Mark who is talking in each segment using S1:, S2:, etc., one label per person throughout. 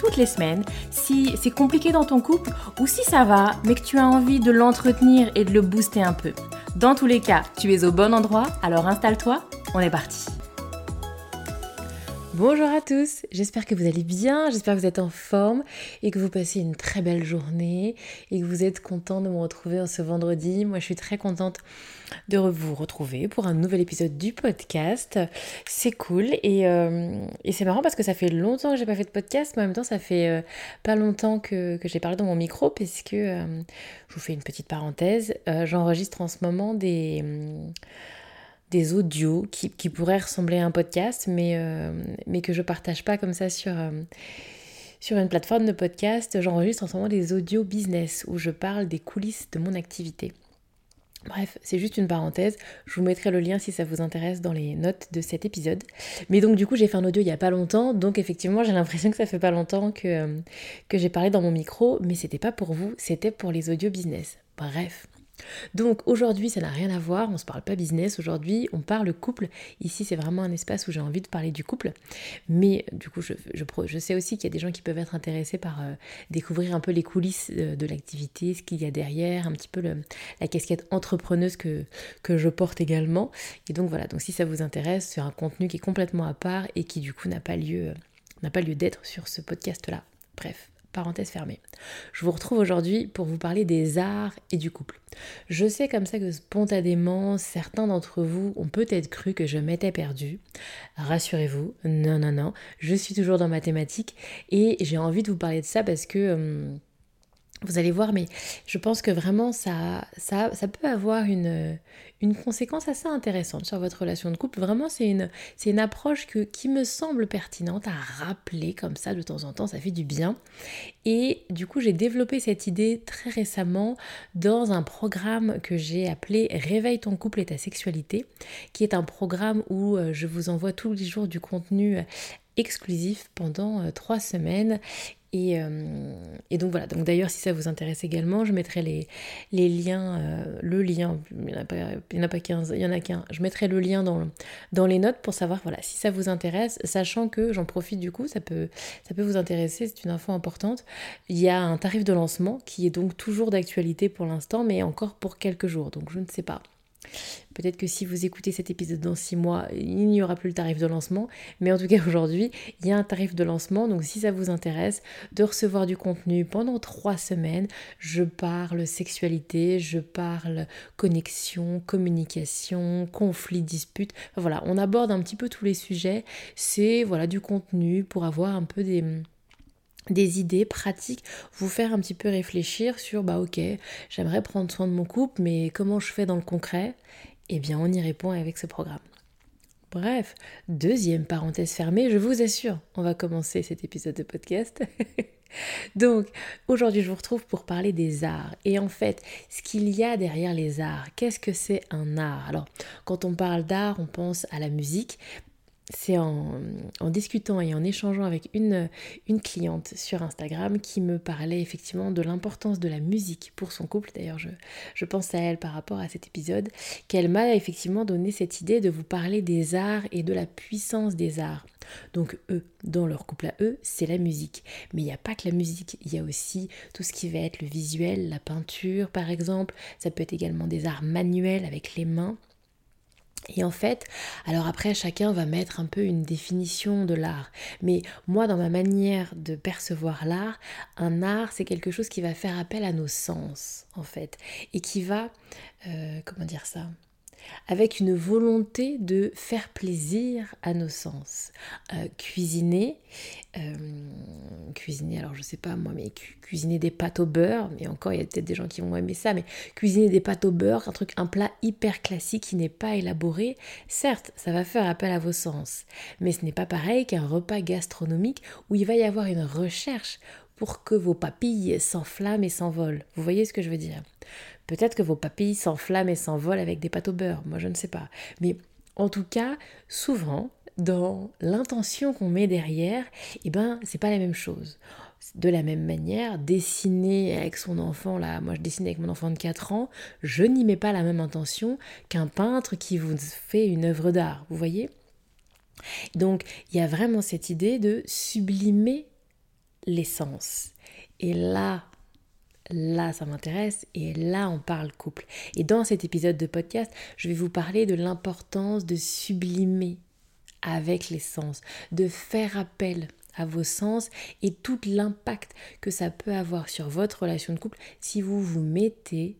S1: toutes les semaines si c'est compliqué dans ton couple ou si ça va, mais que tu as envie de l'entretenir et de le booster un peu. Dans tous les cas, tu es au bon endroit, alors installe-toi, on est parti. Bonjour à tous, j'espère que vous allez bien, j'espère que vous êtes en forme et que vous passez une très belle journée et que vous êtes content de me retrouver ce vendredi. Moi je suis très contente de vous retrouver pour un nouvel épisode du podcast. C'est cool et, euh, c'est marrant parce que ça fait longtemps que j'ai pas fait de podcast, mais en même temps ça fait euh, pas longtemps que, j'ai parlé dans mon micro puisque euh, je vous fais une petite parenthèse, j'enregistre en ce moment des des audios qui, pourraient ressembler à un podcast, mais, mais que je partage pas comme ça sur, sur une plateforme de podcast. J'enregistre en ce moment des audios business où je parle des coulisses de mon activité. Bref, c'est juste une parenthèse. Je vous mettrai le lien si ça vous intéresse dans les notes de cet épisode. Mais donc du coup, j'ai fait un audio il y a pas longtemps, donc effectivement, j'ai l'impression que ça fait pas longtemps que, euh, que j'ai parlé dans mon micro, mais c'était pas pour vous, c'était pour les audios business. Bref, donc aujourd'hui, ça n'a rien à voir, on ne se parle pas business, aujourd'hui on parle couple. Ici, c'est vraiment un espace où j'ai envie de parler du couple. Mais du coup, je, je, sais aussi qu'il y a des gens qui peuvent être intéressés par euh, découvrir un peu les coulisses euh, de, l'activité, ce qu'il y a derrière, un petit peu la casquette entrepreneuse que, que je porte également. Et donc voilà, donc si ça vous intéresse, c'est un contenu qui est complètement à part et qui du coup n'a pas lieu, euh, n'a pas lieu d'être sur ce podcast-là. Bref, Parenthèse fermée. Je vous retrouve aujourd'hui pour vous parler des arts et du couple. Je sais comme ça que spontanément, certains d'entre vous ont peut-être cru que je m'étais perdue. Rassurez-vous, non, non, non, je suis toujours dans ma thématique et j'ai envie de vous parler de ça parce que... Hum, vous allez voir, mais je pense que vraiment ça, peut avoir une, conséquence assez intéressante sur votre relation de couple. Vraiment, c'est une, c'est une approche que, qui me semble pertinente à rappeler comme ça de temps en temps, ça fait du bien. Et du coup, j'ai développé cette idée très récemment dans un programme que j'ai appelé Réveille ton couple et ta sexualité, qui est un programme où euh, je vous envoie tous les jours du contenu exclusif pendant euh, trois semaines euh, et, donc voilà, donc d'ailleurs si ça vous intéresse également, je mettrai les, liens, euh, le lien, il n'y en, a pas, en a pas 15, il y en a qu'un, je mettrai le lien dans, dans les notes pour savoir voilà, si ça vous intéresse, sachant que j'en profite du coup, ça peut, ça peut vous intéresser, c'est une info importante. Il y a un tarif de lancement qui est donc toujours d'actualité pour l'instant, mais encore pour quelques jours, donc je ne sais pas. Peut-être que si vous écoutez cet épisode dans six mois, il n'y aura plus le tarif de lancement. Mais en tout cas, aujourd'hui, il y a un tarif de lancement. Donc, si ça vous intéresse de recevoir du contenu pendant trois semaines, je parle sexualité, je parle connexion, communication, conflit, dispute. voilà, on aborde un petit peu tous les sujets. C'est voilà du contenu pour avoir un peu des des idées pratiques, vous faire un petit peu réfléchir sur bah ok, j'aimerais prendre soin de mon couple, mais comment je fais dans le concret? Eh bien, on y répond avec ce programme. Bref, deuxième parenthèse fermée, je vous assure, on va commencer cet épisode de podcast. Donc, aujourd'hui, je vous retrouve pour parler des arts. Et en fait, ce qu'il y a derrière les arts, qu'est-ce que c'est un art? Alors, quand on parle d'art, on pense à la musique, c'est en, discutant et en échangeant avec une, une, cliente sur Instagram qui me parlait effectivement de l'importance de la musique pour son couple. D'ailleurs, je, je, pense à elle par rapport à cet épisode, qu'elle m'a effectivement donné cette idée de vous parler des arts et de la puissance des arts. Donc eux, dans leur couple à eux, c'est la musique. Mais il n'y a pas que la musique, il y a aussi tout ce qui va être le visuel, la peinture par exemple. Ça peut être également des arts manuels avec les mains. Et en fait, alors après, chacun va mettre un peu une définition de l'art. Mais moi, dans ma manière de percevoir l'art, un art, c'est quelque chose qui va faire appel à nos sens, en fait. Et qui va, euh, comment dire ça? Avec une volonté de faire plaisir à nos sens. Euh, cuisiner, euh, cuisiner, alors je sais pas moi, mais cuisiner des pâtes au beurre, mais encore il y a peut-être des gens qui vont aimer ça, mais cuisiner des pâtes au beurre, un truc, un plat hyper classique qui n'est pas élaboré, certes, ça va faire appel à vos sens, mais ce n'est pas pareil qu'un repas gastronomique où il va y avoir une recherche pour que vos papilles s'enflamment et s'envolent. Vous voyez ce que je veux dire? Peut-être que vos papilles s'enflamment et s'envolent avec des pâtes au beurre, moi je ne sais pas. Mais en tout cas, souvent, dans l'intention qu'on met derrière, eh ben, c'est pas la même chose. De la même manière, dessiner avec son enfant, là, moi je dessine avec mon enfant de 4 ans, je n'y mets pas la même intention qu'un peintre qui vous fait une œuvre d'art, vous voyez? Donc il y a vraiment cette idée de sublimer l'essence. Et là, là ça m'intéresse et là on parle couple. Et dans cet épisode de podcast, je vais vous parler de l'importance de sublimer avec les sens, de faire appel à vos sens et tout l'impact que ça peut avoir sur votre relation de couple si vous vous mettez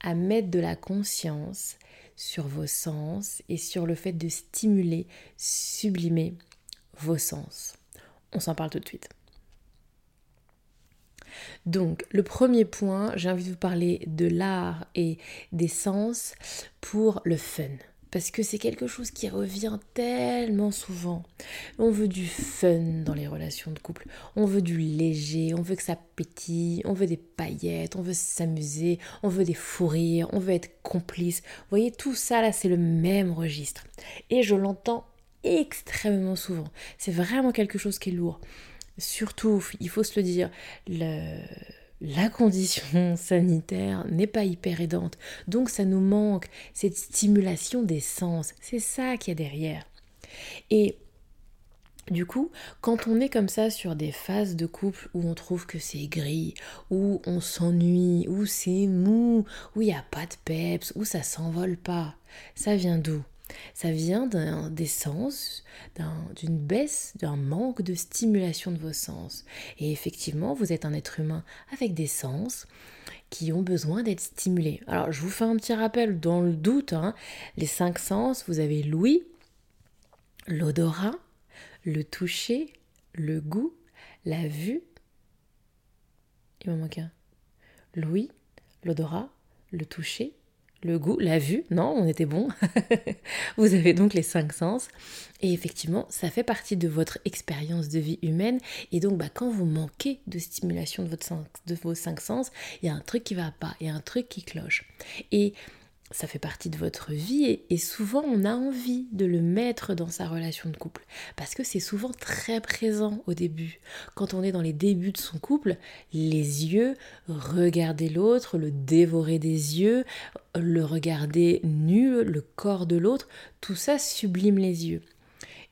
S1: à mettre de la conscience sur vos sens et sur le fait de stimuler, sublimer vos sens. On s'en parle tout de suite. Donc, le premier point, j'ai envie de vous parler de l'art et des sens pour le fun. Parce que c'est quelque chose qui revient tellement souvent. On veut du fun dans les relations de couple. On veut du léger, on veut que ça pétille, on veut des paillettes, on veut s'amuser, on veut des fous rires, on veut être complice. Vous voyez, tout ça là, c'est le même registre. Et je l'entends extrêmement souvent. C'est vraiment quelque chose qui est lourd surtout, il faut se le dire, la condition sanitaire n'est pas hyper aidante. Donc ça nous manque cette stimulation des sens. C'est ça qu'il y a derrière. Et du coup, quand on est comme ça sur des phases de couple où on trouve que c'est gris, où on s'ennuie, où c'est mou, où il n'y a pas de peps, où ça s'envole pas, ça vient d'où? Ça vient des sens, d'une baisse, d'un manque de stimulation de vos sens. Et effectivement, vous êtes un être humain avec des sens qui ont besoin d'être stimulés. Alors, je vous fais un petit rappel dans le doute. Hein. les cinq sens, vous avez l'ouïe, l'odorat, le toucher, le goût, la vue. Il m'en manque un. L'ouïe, l'odorat, le toucher, le goût, la vue, non, on était bon. vous avez donc les cinq sens. Et effectivement, ça fait partie de votre expérience de vie humaine. Et donc, bah, quand vous manquez de stimulation de, de vos cinq sens, il y a un truc qui va pas, il y a un truc qui cloche. Et ça fait partie de votre vie et, souvent on a envie de le mettre dans sa relation de couple parce que c'est souvent très présent au début. Quand on est dans les débuts de son couple, les yeux, regarder l'autre, le dévorer des yeux, le regarder nu, le corps de l'autre, tout ça sublime les yeux.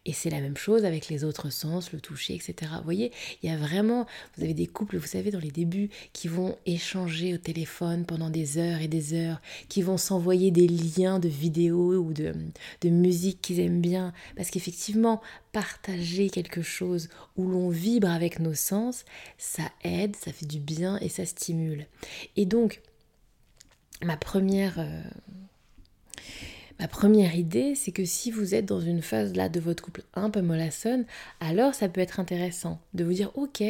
S1: Et c'est la même chose avec les autres sens, le toucher, etc. Vous voyez, il y a vraiment, vous avez des couples, vous savez, dans les débuts, qui vont échanger au téléphone pendant des heures et des heures, qui vont s'envoyer des liens de vidéos ou de, de musique qu'ils aiment bien. Parce qu'effectivement, partager quelque chose où l'on vibre avec nos sens, ça aide, ça fait du bien et ça stimule. Et donc, ma première... Euh, Ma première idée, c'est que si vous êtes dans une phase là de votre couple un peu mollassonne, alors ça peut être intéressant de vous dire ok,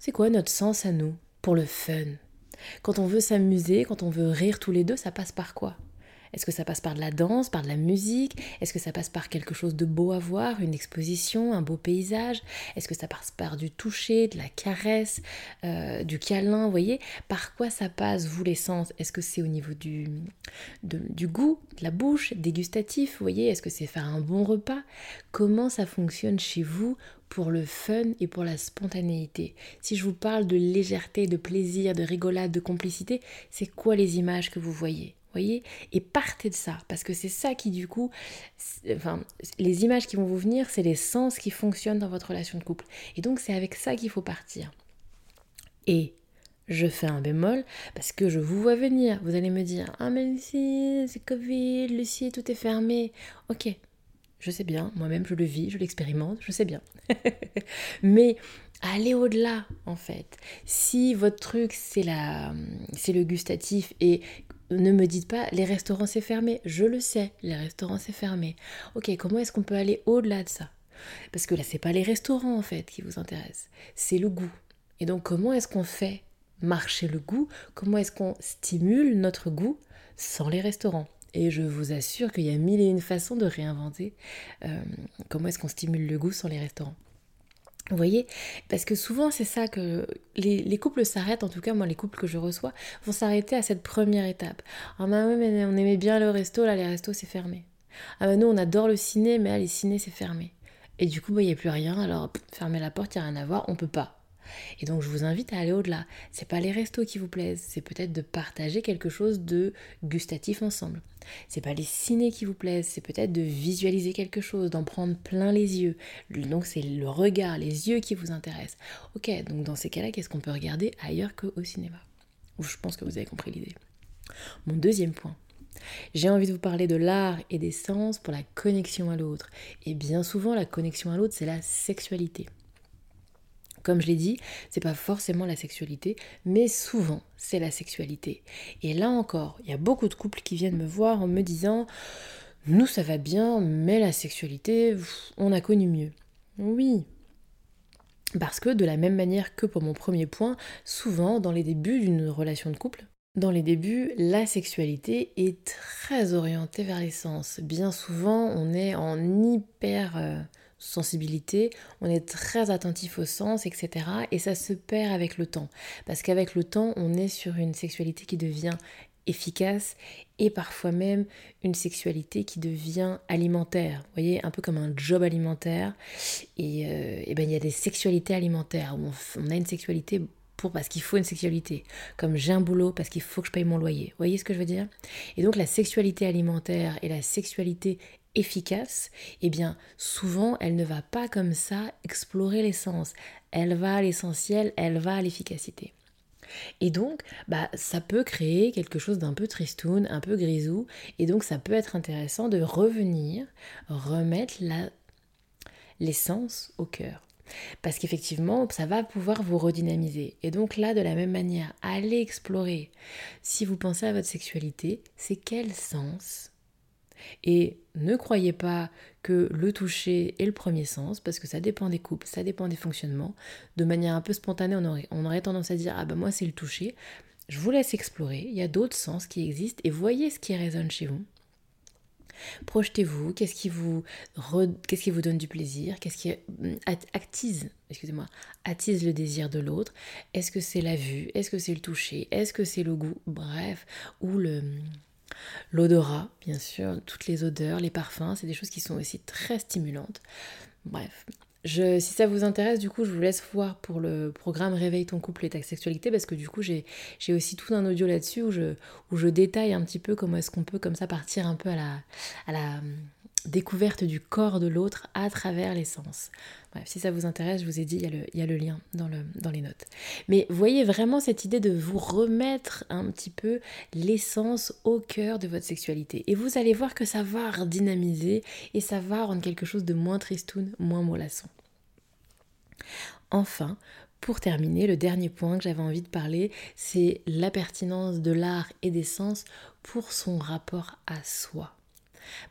S1: c'est quoi notre sens à nous pour le fun? Quand on veut s'amuser, quand on veut rire tous les deux, ça passe par quoi? Est-ce que ça passe par de la danse, par de la musique? Est-ce que ça passe par quelque chose de beau à voir, une exposition, un beau paysage? Est-ce que ça passe par du toucher, de la caresse, euh, du câlin? Vous voyez Par quoi ça passe, vous, les sens? Est-ce que c'est au niveau du, du goût, de la bouche, dégustatif? Voyez Est-ce que c'est faire un bon repas? Comment ça fonctionne chez vous pour le fun et pour la spontanéité? Si je vous parle de légèreté, de plaisir, de rigolade, de complicité, c'est quoi les images que vous voyez? Voyez Et partez de ça, parce que c'est ça qui du coup, enfin, les images qui vont vous venir, c'est les sens qui fonctionnent dans votre relation de couple. Et donc c'est avec ça qu'il faut partir. Et je fais un bémol parce que je vous vois venir. Vous allez me dire Ah, mais Lucie, c'est Covid, Lucie, tout est fermé. Ok, je sais bien, moi-même je le vis, je l'expérimente, je sais bien. mais allez au-delà en fait. Si votre truc c'est la c'est le gustatif et ne me dites pas les restaurants c'est fermé. Je le sais, les restaurants c'est fermé. Ok, comment est-ce qu'on peut aller au-delà de ça? Parce que là, c'est pas les restaurants en fait qui vous intéressent, c'est le goût. Et donc, comment est-ce qu'on fait marcher le goût? Comment est-ce qu'on stimule notre goût sans les restaurants? Et je vous assure qu'il y a mille et une façons de réinventer euh, comment est-ce qu'on stimule le goût sans les restaurants. Vous voyez Parce que souvent, c'est ça que les, couples s'arrêtent, en tout cas, moi, les couples que je reçois, vont s'arrêter à cette première étape. Ah, bah oui, mais on aimait bien le resto, là, les restos, c'est fermé. Ah, bah nous, on adore le ciné, mais là, les cinés, c'est fermé. Et du coup, bah, il n'y a plus rien, alors fermer la porte, il n'y a rien à voir, on peut pas. Et donc je vous invite à aller au-delà. C'est pas les restos qui vous plaisent, c'est peut-être de partager quelque chose de gustatif ensemble. C'est pas les ciné qui vous plaisent, c'est peut-être de visualiser quelque chose, d'en prendre plein les yeux. Donc c'est le regard, les yeux qui vous intéressent. Ok, donc dans ces cas-là, qu'est-ce qu'on peut regarder ailleurs qu'au cinéma? Je pense que vous avez compris l'idée. Mon deuxième point. J'ai envie de vous parler de l'art et des sens pour la connexion à l'autre. Et bien souvent, la connexion à l'autre, c'est la sexualité. Comme je l'ai dit, c'est pas forcément la sexualité, mais souvent c'est la sexualité. Et là encore, il y a beaucoup de couples qui viennent me voir en me disant Nous ça va bien, mais la sexualité, on a connu mieux. Oui. Parce que de la même manière que pour mon premier point, souvent dans les débuts d'une relation de couple, dans les débuts, la sexualité est très orientée vers les sens. Bien souvent, on est en hyper euh, sensibilité, on est très attentif au sens, etc. Et ça se perd avec le temps. Parce qu'avec le temps, on est sur une sexualité qui devient efficace et parfois même une sexualité qui devient alimentaire. Vous voyez, un peu comme un job alimentaire. Et, euh, ben il y a des sexualités alimentaires où on, a une sexualité pour parce qu'il faut une sexualité. Comme j'ai un boulot parce qu'il faut que je paye mon loyer. Vous voyez ce que je veux dire? Et donc la sexualité alimentaire et la sexualité efficace, eh bien souvent elle ne va pas comme ça explorer l'essence. Elle va à l'essentiel, elle va à l'efficacité. Et donc, bah, ça peut créer quelque chose d'un peu tristoun, un peu grisou, et donc ça peut être intéressant de revenir, remettre l'essence au cœur. Parce qu'effectivement, ça va pouvoir vous redynamiser. Et donc là, de la même manière, allez explorer. Si vous pensez à votre sexualité, c'est quel sens et ne croyez pas que le toucher est le premier sens, parce que ça dépend des couples, ça dépend des fonctionnements. De manière un peu spontanée, on aurait, tendance à dire Ah ben moi c'est le toucher. Je vous laisse explorer, il y a d'autres sens qui existent et voyez ce qui résonne chez vous. Projetez-vous, qu'est-ce qui vous donne du plaisir, qu'est-ce qui hum, attise, excusez-moi, attise le désir de l'autre? Est-ce que c'est la vue, est-ce que c'est le toucher, est-ce que c'est le goût, bref, ou le L'odorat, bien sûr, toutes les odeurs, les parfums, c'est des choses qui sont aussi très stimulantes. Bref, si ça vous intéresse, du coup, je vous laisse voir pour le programme Réveille ton couple et ta sexualité, parce que du coup, j'ai aussi tout un audio là-dessus où je, détaille un petit peu comment est-ce qu'on peut comme ça partir un peu à la découverte du corps de l'autre à travers les sens. Bref, si ça vous intéresse, je vous ai dit, il y a le, lien dans, le, dans les notes. Mais voyez vraiment cette idée de vous remettre un petit peu l'essence au cœur de votre sexualité. Et vous allez voir que ça va redynamiser et ça va rendre quelque chose de moins tristoun, moins mollasson. Enfin, pour terminer, le dernier point que j'avais envie de parler, c'est la pertinence de l'art et des sens pour son rapport à soi.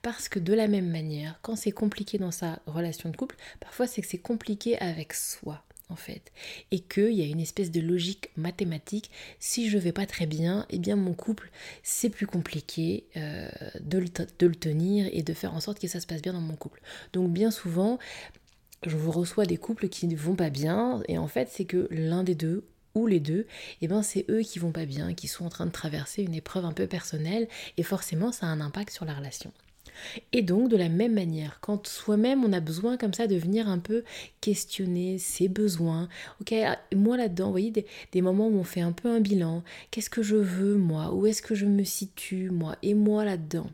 S1: Parce que de la même manière, quand c'est compliqué dans sa relation de couple, parfois c'est que c'est compliqué avec soi en fait. Et qu'il y a une espèce de logique mathématique. Si je vais pas très bien, eh bien mon couple, c'est plus compliqué euh, de, le de, le tenir et de faire en sorte que ça se passe bien dans mon couple. Donc bien souvent, je vous reçois des couples qui ne vont pas bien et en fait c'est que l'un des deux ou les deux, eh ben c'est eux qui vont pas bien, qui sont en train de traverser une épreuve un peu personnelle et forcément ça a un impact sur la relation. Et donc, de la même manière, quand soi-même on a besoin comme ça de venir un peu questionner ses besoins, ok, moi là-dedans, vous voyez, des, moments où on fait un peu un bilan, qu'est-ce que je veux moi, où est-ce que je me situe moi, et moi là-dedans?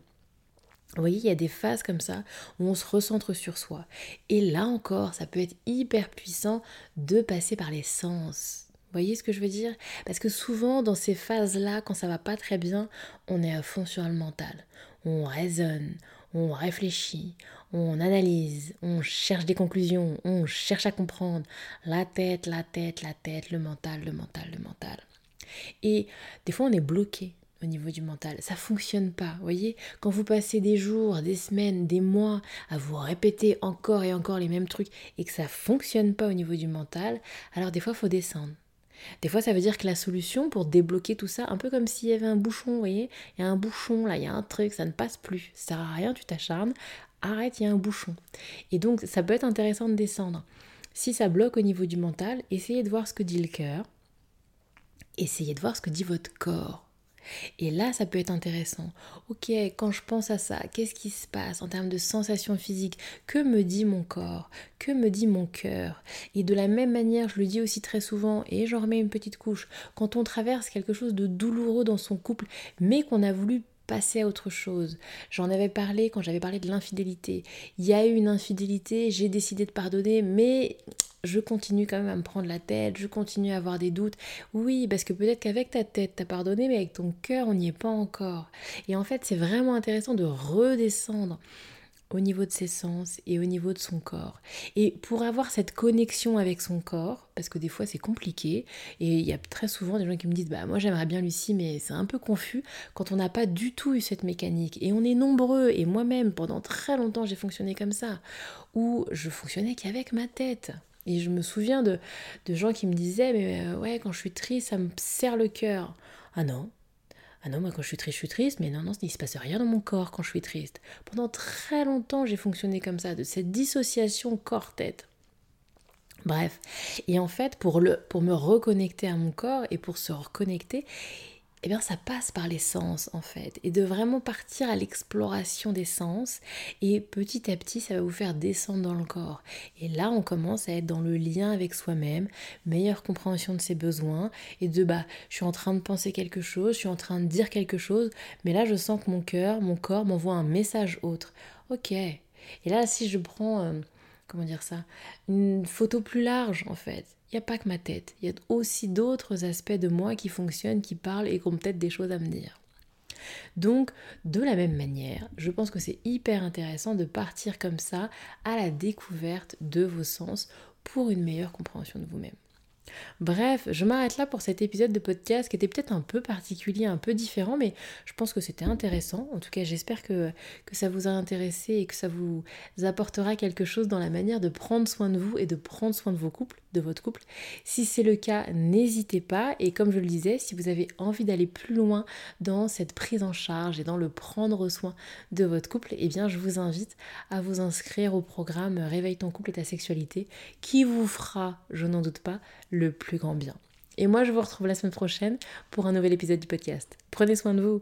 S1: Vous voyez, il y a des phases comme ça où on se recentre sur soi. Et là encore, ça peut être hyper puissant de passer par les sens. Vous voyez ce que je veux dire? Parce que souvent, dans ces phases-là, quand ça va pas très bien, on est à fond sur le mental on raisonne, on réfléchit, on analyse, on cherche des conclusions, on cherche à comprendre. La tête, la tête, la tête, le mental, le mental, le mental. Et des fois, on est bloqué au niveau du mental. Ça fonctionne pas, vous voyez? Quand vous passez des jours, des semaines, des mois à vous répéter encore et encore les mêmes trucs et que ça fonctionne pas au niveau du mental, alors des fois, faut descendre. Des fois, ça veut dire que la solution pour débloquer tout ça, un peu comme s'il y avait un bouchon, vous voyez Il y a un bouchon, là, il y a un truc, ça ne passe plus. Ça sert à rien, tu t'acharnes. Arrête, il y a un bouchon. Et donc, ça peut être intéressant de descendre. Si ça bloque au niveau du mental, essayez de voir ce que dit le cœur. Essayez de voir ce que dit votre corps. Et là, ça peut être intéressant. Ok, quand je pense à ça, qu'est-ce qui se passe en termes de sensations physiques? Que me dit mon corps? Que me dit mon cœur? Et de la même manière, je le dis aussi très souvent, et j'en remets une petite couche, quand on traverse quelque chose de douloureux dans son couple, mais qu'on a voulu passer à autre chose. J'en avais parlé quand j'avais parlé de l'infidélité. Il y a eu une infidélité, j'ai décidé de pardonner, mais je continue quand même à me prendre la tête, je continue à avoir des doutes. Oui, parce que peut-être qu'avec ta tête, t'as pardonné, mais avec ton cœur, on n'y est pas encore. Et en fait, c'est vraiment intéressant de redescendre au niveau de ses sens et au niveau de son corps. Et pour avoir cette connexion avec son corps, parce que des fois c'est compliqué, et il y a très souvent des gens qui me disent, bah moi j'aimerais bien Lucie, mais c'est un peu confus quand on n'a pas du tout eu cette mécanique. Et on est nombreux, et moi-même pendant très longtemps j'ai fonctionné comme ça, où je fonctionnais qu'avec ma tête. Et je me souviens de, de gens qui me disaient, mais euh, ouais, quand je suis triste, ça me serre le cœur. Ah non, ah non, moi quand je suis triste, je suis triste, mais non, non, il se passe rien dans mon corps quand je suis triste. Pendant très longtemps, j'ai fonctionné comme ça, de cette dissociation corps-tête. Bref, et en fait, pour, le, pour me reconnecter à mon corps et pour se reconnecter, eh bien ça passe par les sens en fait, et de vraiment partir à l'exploration des sens, et petit à petit ça va vous faire descendre dans le corps. Et là on commence à être dans le lien avec soi-même, meilleure compréhension de ses besoins, et de bah je suis en train de penser quelque chose, je suis en train de dire quelque chose, mais là je sens que mon cœur, mon corps m'envoie un message autre. Ok. Et là si je prends, euh, comment dire ça, une photo plus large en fait, il n'y a pas que ma tête, il y a aussi d'autres aspects de moi qui fonctionnent, qui parlent et qui ont peut-être des choses à me dire. Donc, de la même manière, je pense que c'est hyper intéressant de partir comme ça à la découverte de vos sens pour une meilleure compréhension de vous-même. Bref, je m'arrête là pour cet épisode de podcast qui était peut-être un peu particulier, un peu différent, mais je pense que c'était intéressant. En tout cas, j'espère que, que ça vous a intéressé et que ça vous apportera quelque chose dans la manière de prendre soin de vous et de prendre soin de vos couples, de votre couple. Si c'est le cas, n'hésitez pas. Et comme je le disais, si vous avez envie d'aller plus loin dans cette prise en charge et dans le prendre soin de votre couple, eh bien, je vous invite à vous inscrire au programme Réveille ton couple et ta sexualité qui vous fera, je n'en doute pas, le plus grand bien. Et moi, je vous retrouve la semaine prochaine pour un nouvel épisode du podcast. Prenez soin de vous.